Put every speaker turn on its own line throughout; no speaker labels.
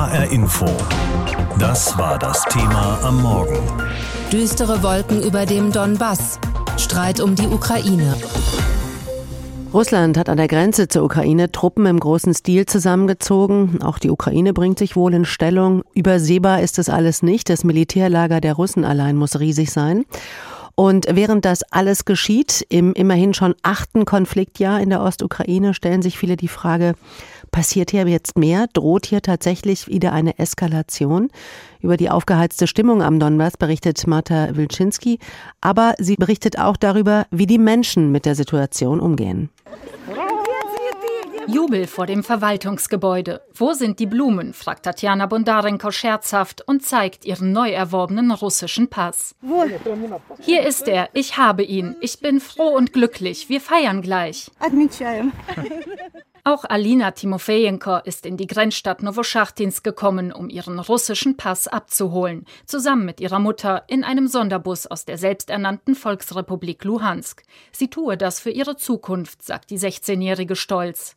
HR Info. Das war das Thema am Morgen.
Düstere Wolken über dem Donbass. Streit um die Ukraine.
Russland hat an der Grenze zur Ukraine Truppen im großen Stil zusammengezogen. Auch die Ukraine bringt sich wohl in Stellung. Übersehbar ist es alles nicht. Das Militärlager der Russen allein muss riesig sein. Und während das alles geschieht, im immerhin schon achten Konfliktjahr in der Ostukraine, stellen sich viele die Frage, passiert hier jetzt mehr? Droht hier tatsächlich wieder eine Eskalation? Über die aufgeheizte Stimmung am Donbass berichtet Marta Wilczynski, aber sie berichtet auch darüber, wie die Menschen mit der Situation umgehen.
Jubel vor dem Verwaltungsgebäude. Wo sind die Blumen? fragt Tatjana Bondarenko scherzhaft und zeigt ihren neu erworbenen russischen Pass. Hier ist er. Ich habe ihn. Ich bin froh und glücklich. Wir feiern gleich. Auch Alina Timofejenko ist in die Grenzstadt Novoschachtinsk gekommen, um ihren russischen Pass abzuholen, zusammen mit ihrer Mutter in einem Sonderbus aus der selbsternannten Volksrepublik Luhansk. Sie tue das für ihre Zukunft, sagt die 16-Jährige stolz.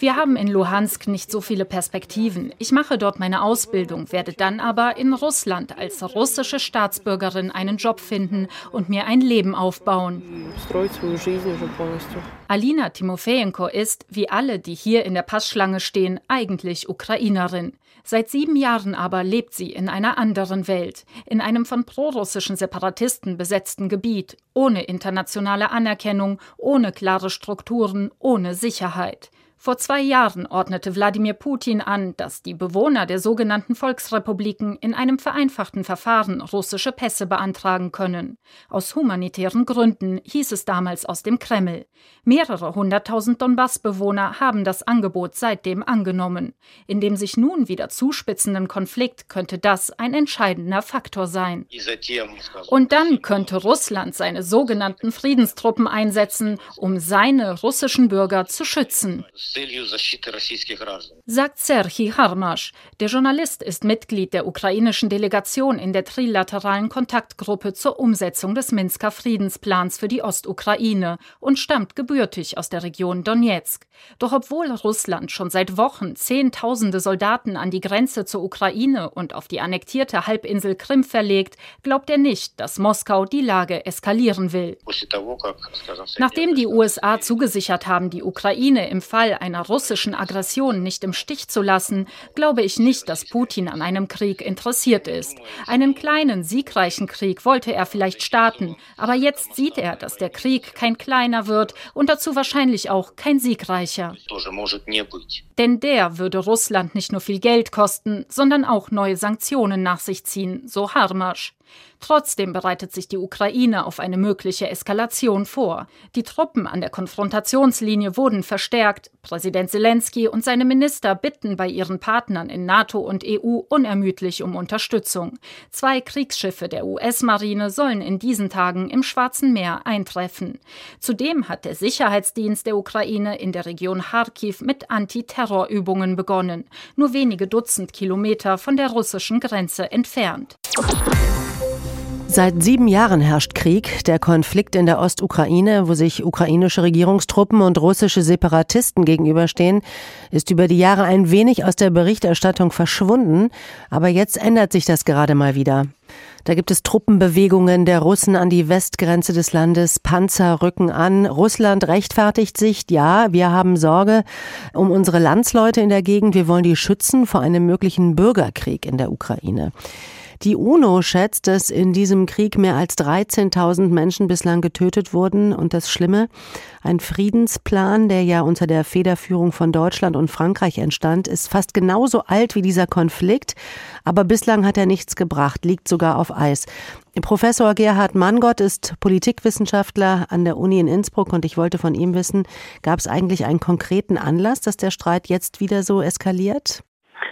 Wir haben in Luhansk nicht so viele Perspektiven. Ich mache dort meine Ausbildung, werde dann aber in Russland als russische Staatsbürgerin einen Job finden und mir ein Leben aufbauen. Alina Timofejenko ist, wie alle, die hier in der Passschlange stehen, eigentlich Ukrainerin. Seit sieben Jahren aber lebt sie in einer anderen Welt, in einem von prorussischen Separatisten besetzten Gebiet, ohne internationale Anerkennung, ohne klare Strukturen, ohne Sicherheit. Vor zwei Jahren ordnete Wladimir Putin an, dass die Bewohner der sogenannten Volksrepubliken in einem vereinfachten Verfahren russische Pässe beantragen können. Aus humanitären Gründen hieß es damals aus dem Kreml. Mehrere hunderttausend Donbass-Bewohner haben das Angebot seitdem angenommen. In dem sich nun wieder zuspitzenden Konflikt könnte das ein entscheidender Faktor sein. Und dann könnte Russland seine sogenannten Friedenstruppen einsetzen, um seine russischen Bürger zu schützen sagt Serhii Harmasch. Der Journalist ist Mitglied der ukrainischen Delegation in der trilateralen Kontaktgruppe zur Umsetzung des Minsker Friedensplans für die Ostukraine und stammt gebürtig aus der Region Donetsk. Doch obwohl Russland schon seit Wochen Zehntausende Soldaten an die Grenze zur Ukraine und auf die annektierte Halbinsel Krim verlegt, glaubt er nicht, dass Moskau die Lage eskalieren will. Nachdem die USA zugesichert haben, die Ukraine im Fall einer russischen Aggression nicht im Stich zu lassen, glaube ich nicht, dass Putin an einem Krieg interessiert ist. Einen kleinen, siegreichen Krieg wollte er vielleicht starten, aber jetzt sieht er, dass der Krieg kein kleiner wird und dazu wahrscheinlich auch kein siegreicher. Denn der würde Russland nicht nur viel Geld kosten, sondern auch neue Sanktionen nach sich ziehen, so Harmasch. Trotzdem bereitet sich die Ukraine auf eine mögliche Eskalation vor. Die Truppen an der Konfrontationslinie wurden verstärkt. Präsident Zelensky und seine Minister bitten bei ihren Partnern in NATO und EU unermüdlich um Unterstützung. Zwei Kriegsschiffe der US-Marine sollen in diesen Tagen im Schwarzen Meer eintreffen. Zudem hat der Sicherheitsdienst der Ukraine in der Region Kharkiv mit Antiterrorübungen begonnen, nur wenige Dutzend Kilometer von der russischen Grenze entfernt.
Seit sieben Jahren herrscht Krieg. Der Konflikt in der Ostukraine, wo sich ukrainische Regierungstruppen und russische Separatisten gegenüberstehen, ist über die Jahre ein wenig aus der Berichterstattung verschwunden. Aber jetzt ändert sich das gerade mal wieder. Da gibt es Truppenbewegungen der Russen an die Westgrenze des Landes. Panzer rücken an. Russland rechtfertigt sich. Ja, wir haben Sorge um unsere Landsleute in der Gegend. Wir wollen die schützen vor einem möglichen Bürgerkrieg in der Ukraine. Die UNO schätzt, dass in diesem Krieg mehr als 13.000 Menschen bislang getötet wurden. Und das Schlimme, ein Friedensplan, der ja unter der Federführung von Deutschland und Frankreich entstand, ist fast genauso alt wie dieser Konflikt. Aber bislang hat er nichts gebracht, liegt sogar auf Eis. Professor Gerhard Manngott ist Politikwissenschaftler an der Uni in Innsbruck und ich wollte von ihm wissen, gab es eigentlich einen konkreten Anlass, dass der Streit jetzt wieder so eskaliert?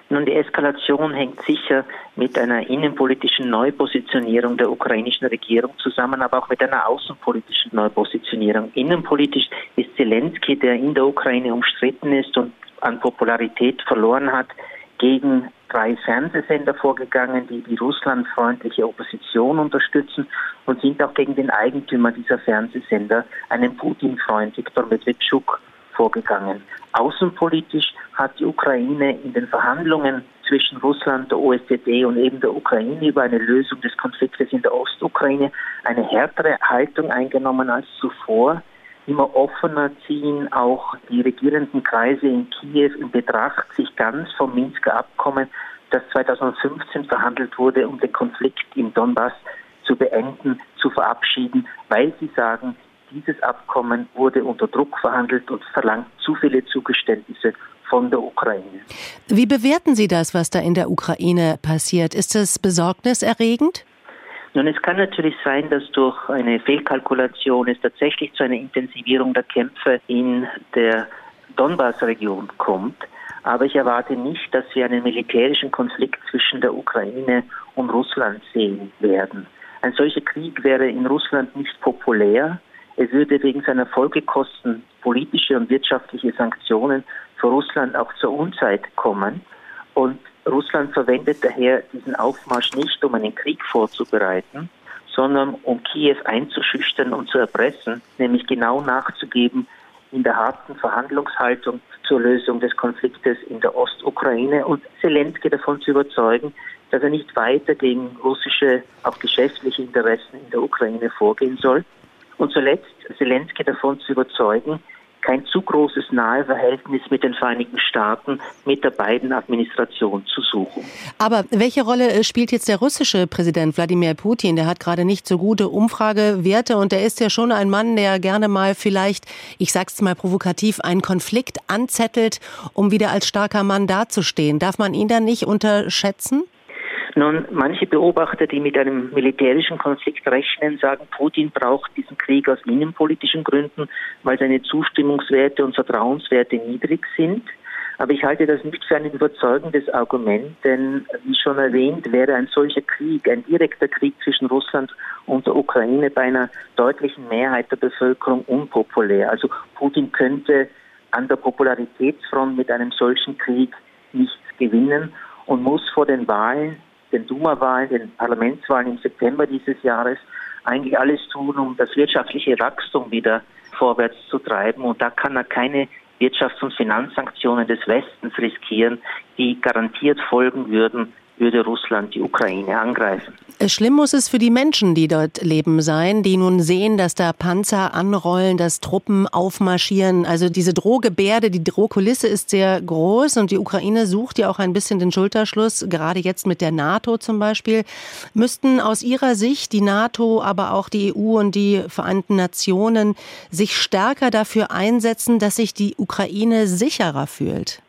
Nun, die Eskalation hängt sicher mit einer innenpolitischen Neupositionierung der ukrainischen Regierung zusammen, aber auch mit einer außenpolitischen Neupositionierung. Innenpolitisch ist Zelensky, der in der Ukraine umstritten ist und an Popularität verloren hat, gegen drei Fernsehsender vorgegangen, die die russlandfreundliche Opposition unterstützen und sind auch gegen den Eigentümer dieser Fernsehsender, einen Putin-Freund, Viktor Medvedchuk, vorgegangen. Außenpolitisch hat die Ukraine in den Verhandlungen zwischen Russland, der OSZE und eben der Ukraine über eine Lösung des Konfliktes in der Ostukraine eine härtere Haltung eingenommen als zuvor. Immer offener ziehen auch die regierenden Kreise in Kiew in Betracht, sich ganz vom Minsker Abkommen, das 2015 verhandelt wurde, um den Konflikt im Donbass zu beenden, zu verabschieden, weil sie sagen, dieses Abkommen wurde unter Druck verhandelt und verlangt zu viele Zugeständnisse von der Ukraine.
Wie bewerten Sie das, was da in der Ukraine passiert? Ist es besorgniserregend?
Nun, es kann natürlich sein, dass durch eine Fehlkalkulation es tatsächlich zu einer Intensivierung der Kämpfe in der Donbass-Region kommt. Aber ich erwarte nicht, dass wir einen militärischen Konflikt zwischen der Ukraine und Russland sehen werden. Ein solcher Krieg wäre in Russland nicht populär. Es würde wegen seiner Folgekosten politische und wirtschaftliche Sanktionen für Russland auch zur Unzeit kommen. Und Russland verwendet daher diesen Aufmarsch nicht, um einen Krieg vorzubereiten, sondern um Kiew einzuschüchtern und zu erpressen, nämlich genau nachzugeben in der harten Verhandlungshaltung zur Lösung des Konfliktes in der Ostukraine und Zelensky davon zu überzeugen, dass er nicht weiter gegen russische, auch geschäftliche Interessen in der Ukraine vorgehen soll, und zuletzt Zelensky davon zu überzeugen, kein zu großes Naheverhältnis mit den Vereinigten Staaten, mit der beiden Administration zu suchen.
Aber welche Rolle äh, spielt jetzt der russische Präsident Wladimir Putin? Der hat gerade nicht so gute Umfragewerte und der ist ja schon ein Mann, der gerne mal vielleicht, ich sag's mal provokativ, einen Konflikt anzettelt, um wieder als starker Mann dazustehen. Darf man ihn da nicht unterschätzen?
Nun, manche Beobachter, die mit einem militärischen Konflikt rechnen, sagen, Putin braucht diesen Krieg aus innenpolitischen Gründen, weil seine Zustimmungswerte und Vertrauenswerte niedrig sind. Aber ich halte das nicht für ein überzeugendes Argument, denn wie schon erwähnt, wäre ein solcher Krieg, ein direkter Krieg zwischen Russland und der Ukraine bei einer deutlichen Mehrheit der Bevölkerung unpopulär. Also Putin könnte an der Popularitätsfront mit einem solchen Krieg nichts gewinnen und muss vor den Wahlen den Duma-Wahlen, den Parlamentswahlen im September dieses Jahres eigentlich alles tun, um das wirtschaftliche Wachstum wieder vorwärts zu treiben. Und da kann er keine Wirtschafts- und Finanzsanktionen des Westens riskieren, die garantiert folgen würden, würde Russland die Ukraine angreifen.
Schlimm muss es für die Menschen, die dort leben, sein, die nun sehen, dass da Panzer anrollen, dass Truppen aufmarschieren. Also diese Drohgebärde, die Drohkulisse ist sehr groß und die Ukraine sucht ja auch ein bisschen den Schulterschluss, gerade jetzt mit der NATO zum Beispiel. Müssten aus Ihrer Sicht die NATO, aber auch die EU und die Vereinten Nationen sich stärker dafür einsetzen, dass sich die Ukraine sicherer fühlt?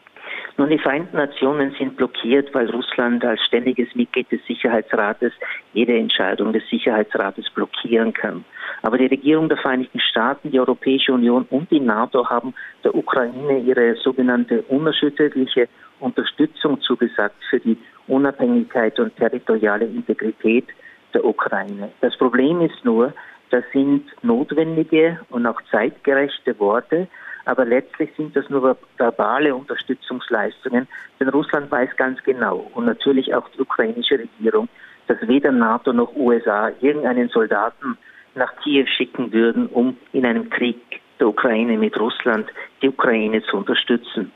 Nun, die Vereinten Nationen sind blockiert, weil Russland als ständiges Mitglied des Sicherheitsrates jede Entscheidung des Sicherheitsrates blockieren kann. Aber die Regierung der Vereinigten Staaten, die Europäische Union und die NATO haben der Ukraine ihre sogenannte unerschütterliche Unterstützung zugesagt für die Unabhängigkeit und territoriale Integrität der Ukraine. Das Problem ist nur, das sind notwendige und auch zeitgerechte Worte, aber letztlich sind das nur verbale Unterstützungsleistungen, denn Russland weiß ganz genau und natürlich auch die ukrainische Regierung, dass weder NATO noch USA irgendeinen Soldaten nach Kiew schicken würden, um in einem Krieg der Ukraine mit Russland die Ukraine zu unterstützen.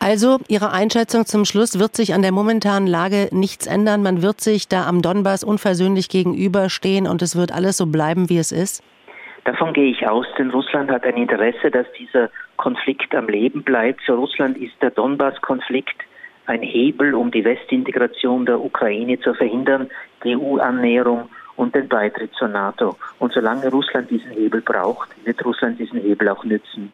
Also Ihre Einschätzung zum Schluss wird sich an der momentanen Lage nichts ändern. Man wird sich da am Donbass unversöhnlich gegenüberstehen und es wird alles so bleiben, wie es ist?
Davon gehe ich aus, denn Russland hat ein Interesse, dass dieser Konflikt am Leben bleibt. Für Russland ist der Donbass-Konflikt ein Hebel, um die Westintegration der Ukraine zu verhindern, die EU-Annäherung und den Beitritt zur NATO. Und solange Russland diesen Hebel braucht, wird Russland diesen Hebel auch nützen.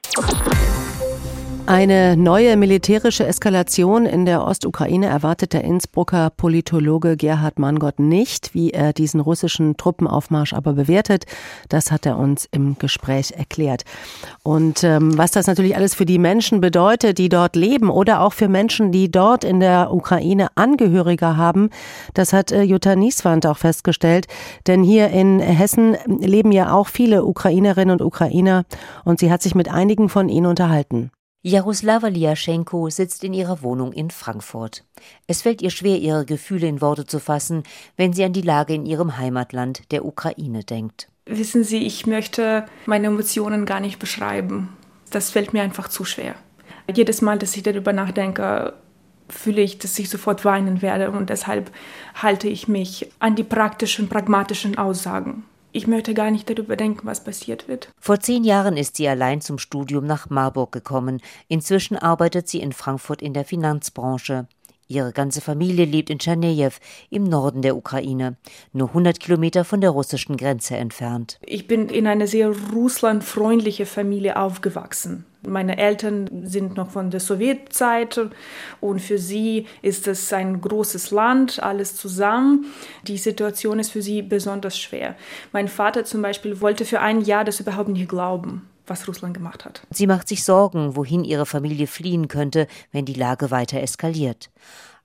Eine neue militärische Eskalation in der Ostukraine erwartet der Innsbrucker Politologe Gerhard Mangott nicht. Wie er diesen russischen Truppenaufmarsch aber bewertet, das hat er uns im Gespräch erklärt. Und ähm, was das natürlich alles für die Menschen bedeutet, die dort leben oder auch für Menschen, die dort in der Ukraine Angehörige haben, das hat äh, Jutta Nieswand auch festgestellt. Denn hier in Hessen leben ja auch viele Ukrainerinnen und Ukrainer und sie hat sich mit einigen von ihnen unterhalten.
Jaroslava Liaschenko sitzt in ihrer Wohnung in Frankfurt. Es fällt ihr schwer, ihre Gefühle in Worte zu fassen, wenn sie an die Lage in ihrem Heimatland, der Ukraine, denkt.
Wissen Sie, ich möchte meine Emotionen gar nicht beschreiben. das fällt mir einfach zu schwer. Jedes Mal, dass ich darüber nachdenke, fühle ich, dass ich sofort weinen werde und deshalb halte ich mich an die praktischen, pragmatischen Aussagen. Ich möchte gar nicht darüber denken, was passiert wird.
Vor zehn Jahren ist sie allein zum Studium nach Marburg gekommen. Inzwischen arbeitet sie in Frankfurt in der Finanzbranche. Ihre ganze Familie lebt in Tschernejew im Norden der Ukraine, nur 100 Kilometer von der russischen Grenze entfernt.
Ich bin in einer sehr russlandfreundlichen Familie aufgewachsen. Meine Eltern sind noch von der Sowjetzeit und für sie ist es ein großes Land, alles zusammen. Die Situation ist für sie besonders schwer. Mein Vater zum Beispiel wollte für ein Jahr das überhaupt nicht glauben was Russland gemacht hat.
Sie macht sich Sorgen, wohin ihre Familie fliehen könnte, wenn die Lage weiter eskaliert.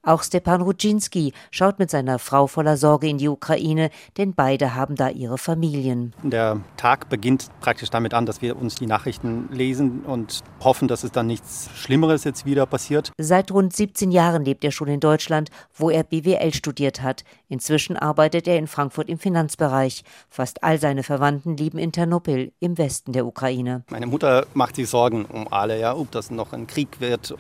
Auch Stepan Rudzinski schaut mit seiner Frau voller Sorge in die Ukraine, denn beide haben da ihre Familien.
Der Tag beginnt praktisch damit an, dass wir uns die Nachrichten lesen und hoffen, dass es dann nichts Schlimmeres jetzt wieder passiert.
Seit rund 17 Jahren lebt er schon in Deutschland, wo er BWL studiert hat. Inzwischen arbeitet er in Frankfurt im Finanzbereich. Fast all seine Verwandten leben in Ternopil im Westen der Ukraine.
Meine Mutter macht sich Sorgen um alle, ja, ob das noch ein Krieg wird.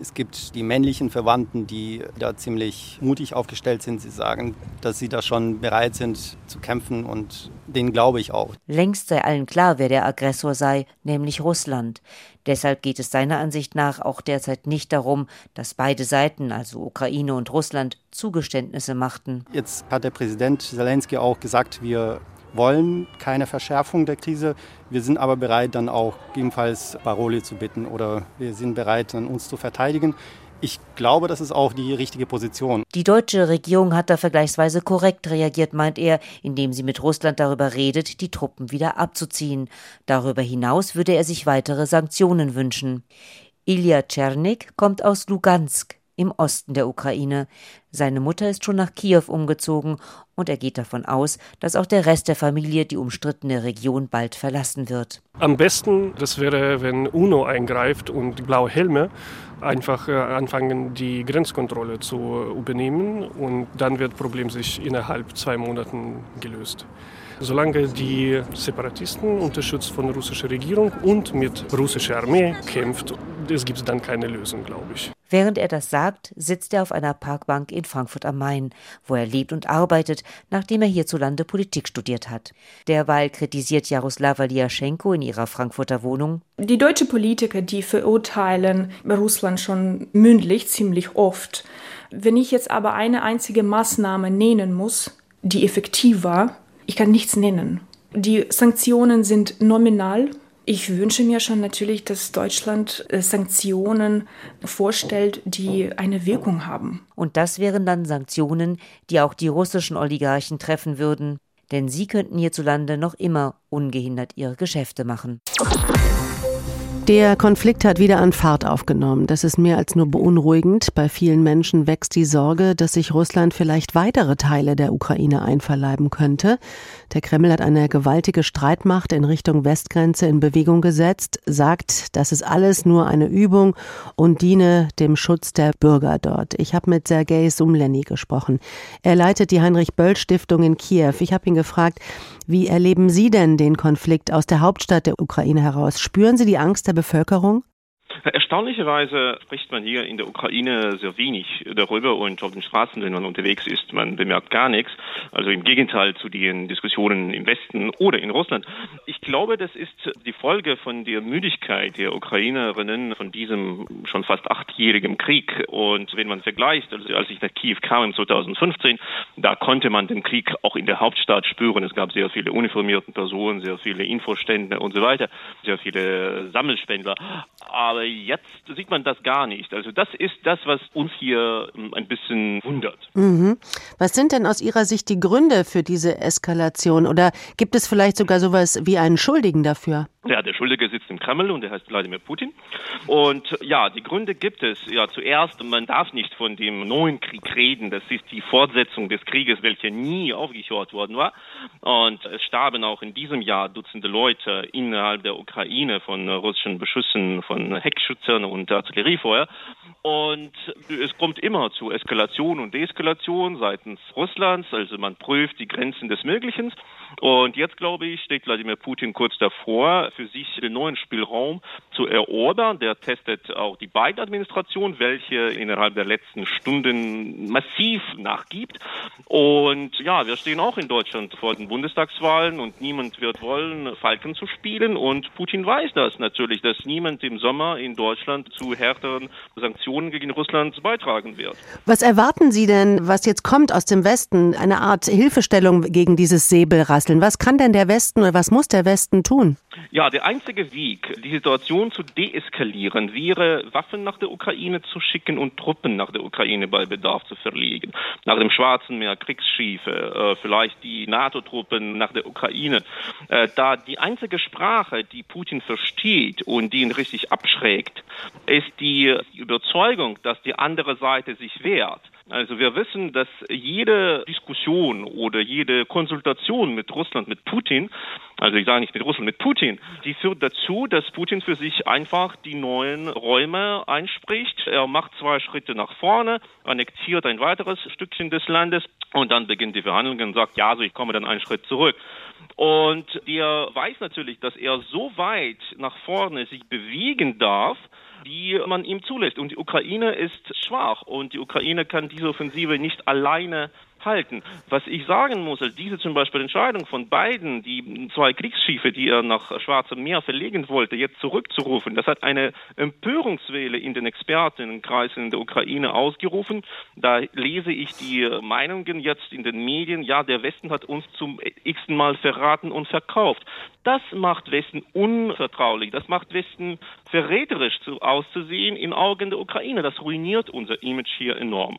Es gibt die männlichen Verwandten, die da ziemlich mutig aufgestellt sind. Sie sagen, dass sie da schon bereit sind zu kämpfen und denen glaube ich auch.
Längst sei allen klar, wer der Aggressor sei, nämlich Russland. Deshalb geht es seiner Ansicht nach auch derzeit nicht darum, dass beide Seiten, also Ukraine und Russland, Zugeständnisse machten.
Jetzt hat der Präsident Zelensky auch gesagt, wir wollen keine Verschärfung der Krise. Wir sind aber bereit, dann auch ebenfalls Paroli zu bitten oder wir sind bereit, dann uns zu verteidigen. Ich glaube, das ist auch die richtige Position.
Die deutsche Regierung hat da vergleichsweise korrekt reagiert, meint er, indem sie mit Russland darüber redet, die Truppen wieder abzuziehen. Darüber hinaus würde er sich weitere Sanktionen wünschen. Ilya Czernik kommt aus Lugansk im Osten der Ukraine. Seine Mutter ist schon nach Kiew umgezogen und er geht davon aus, dass auch der Rest der Familie die umstrittene Region bald verlassen wird.
Am besten, das wäre, wenn UNO eingreift und blaue Helme einfach äh, anfangen, die Grenzkontrolle zu übernehmen und dann wird das Problem sich innerhalb zwei Monaten gelöst. Solange die Separatisten unterstützt von der russischen Regierung und mit russischer Armee kämpft, es gibt dann keine Lösung, glaube ich.
Während er das sagt, sitzt er auf einer Parkbank in Frankfurt am Main, wo er lebt und arbeitet, nachdem er hierzulande Politik studiert hat. Derweil kritisiert Jaroslava Liaschenko in ihrer Frankfurter Wohnung.
Die deutschen Politiker, die verurteilen Russland schon mündlich ziemlich oft. Wenn ich jetzt aber eine einzige Maßnahme nennen muss, die effektiv war, ich kann nichts nennen. Die Sanktionen sind nominal ich wünsche mir schon natürlich, dass Deutschland äh, Sanktionen vorstellt, die eine Wirkung haben.
Und das wären dann Sanktionen, die auch die russischen Oligarchen treffen würden, denn sie könnten hierzulande noch immer ungehindert ihre Geschäfte machen.
Der Konflikt hat wieder an Fahrt aufgenommen. Das ist mehr als nur beunruhigend. Bei vielen Menschen wächst die Sorge, dass sich Russland vielleicht weitere Teile der Ukraine einverleiben könnte. Der Kreml hat eine gewaltige Streitmacht in Richtung Westgrenze in Bewegung gesetzt, sagt, das ist alles nur eine Übung und diene dem Schutz der Bürger dort. Ich habe mit Sergei Sumleni gesprochen. Er leitet die Heinrich-Böll-Stiftung in Kiew. Ich habe ihn gefragt, wie erleben Sie denn den Konflikt aus der Hauptstadt der Ukraine heraus? Spüren Sie die Angst der Bevölkerung?
Erstaunlicherweise spricht man hier in der Ukraine sehr wenig darüber und auf den Straßen, wenn man unterwegs ist, man bemerkt gar nichts. Also im Gegenteil zu den Diskussionen im Westen oder in Russland. Ich glaube, das ist die Folge von der Müdigkeit der Ukrainerinnen von diesem schon fast achtjährigen Krieg. Und wenn man vergleicht, also als ich nach Kiew kam im 2015, da konnte man den Krieg auch in der Hauptstadt spüren. Es gab sehr viele uniformierte Personen, sehr viele Infostände und so weiter, sehr viele Sammelspendler. Aber jetzt sieht man das gar nicht. Also das ist das, was uns hier ähm, ein bisschen wundert.
Mhm. Was sind denn aus Ihrer Sicht die Gründe für diese Eskalation? Oder gibt es vielleicht sogar sowas wie einen Schuldigen dafür?
Ja, der Schuldige sitzt im Kreml und der heißt Wladimir Putin. Und ja, die Gründe gibt es. Ja, zuerst, man darf nicht von dem neuen Krieg reden. Das ist die Fortsetzung des Krieges, welcher nie aufgehört worden war. Und es starben auch in diesem Jahr Dutzende Leute innerhalb der Ukraine von russischen Beschüssen, von Heckschützern und Artilleriefeuer. Und es kommt immer zu Eskalation und Deeskalation seitens Russlands. Also man prüft die Grenzen des Möglichen. Und jetzt, glaube ich, steht Wladimir Putin kurz davor, für sich den neuen Spielraum zu erobern. Der testet auch die Biden-Administration, welche innerhalb der letzten Stunden massiv nachgibt. Und ja, wir stehen auch in Deutschland vor den Bundestagswahlen und niemand wird wollen, Falken zu spielen. Und Putin weiß das natürlich, dass niemand im Sommer in Deutschland zu härteren Sanktionen gegen Russland beitragen wird.
Was erwarten Sie denn, was jetzt kommt aus dem Westen? Eine Art Hilfestellung gegen dieses Säbelrasseln. Was kann denn der Westen oder was muss der Westen tun?
Ja, der einzige Weg, die Situation zu deeskalieren, wäre, Waffen nach der Ukraine zu schicken und Truppen nach der Ukraine bei Bedarf zu verlegen. Nach dem Schwarzen Meer Kriegsschiffe, äh, vielleicht die NATO-Truppen nach der Ukraine. Äh, da die einzige Sprache, die Putin versteht und die ihn richtig abschreckt, ist die Überzeugung, dass die andere Seite sich wehrt. Also wir wissen, dass jede Diskussion oder jede Konsultation mit Russland, mit Putin, also ich sage nicht mit Russland, mit Putin, die führt dazu, dass Putin für sich einfach die neuen Räume einspricht. Er macht zwei Schritte nach vorne, annektiert ein weiteres Stückchen des Landes und dann beginnt die Verhandlungen und sagt, ja, also ich komme dann einen Schritt zurück. Und der weiß natürlich, dass er so weit nach vorne sich bewegen darf, die man ihm zulässt. Und die Ukraine ist schwach und die Ukraine kann diese Offensive nicht alleine halten. Was ich sagen muss, also diese zum Beispiel Entscheidung von beiden, die zwei Kriegsschiffe, die er nach Schwarzem Meer verlegen wollte, jetzt zurückzurufen, das hat eine Empörungswelle in den Expertenkreisen in der Ukraine ausgerufen. Da lese ich die Meinungen jetzt in den Medien, ja, der Westen hat uns zum x-ten Mal verraten und verkauft. Das macht Westen unvertraulich, das macht Westen verräterisch auszusehen in Augen der Ukraine. Das ruiniert unser Image hier enorm.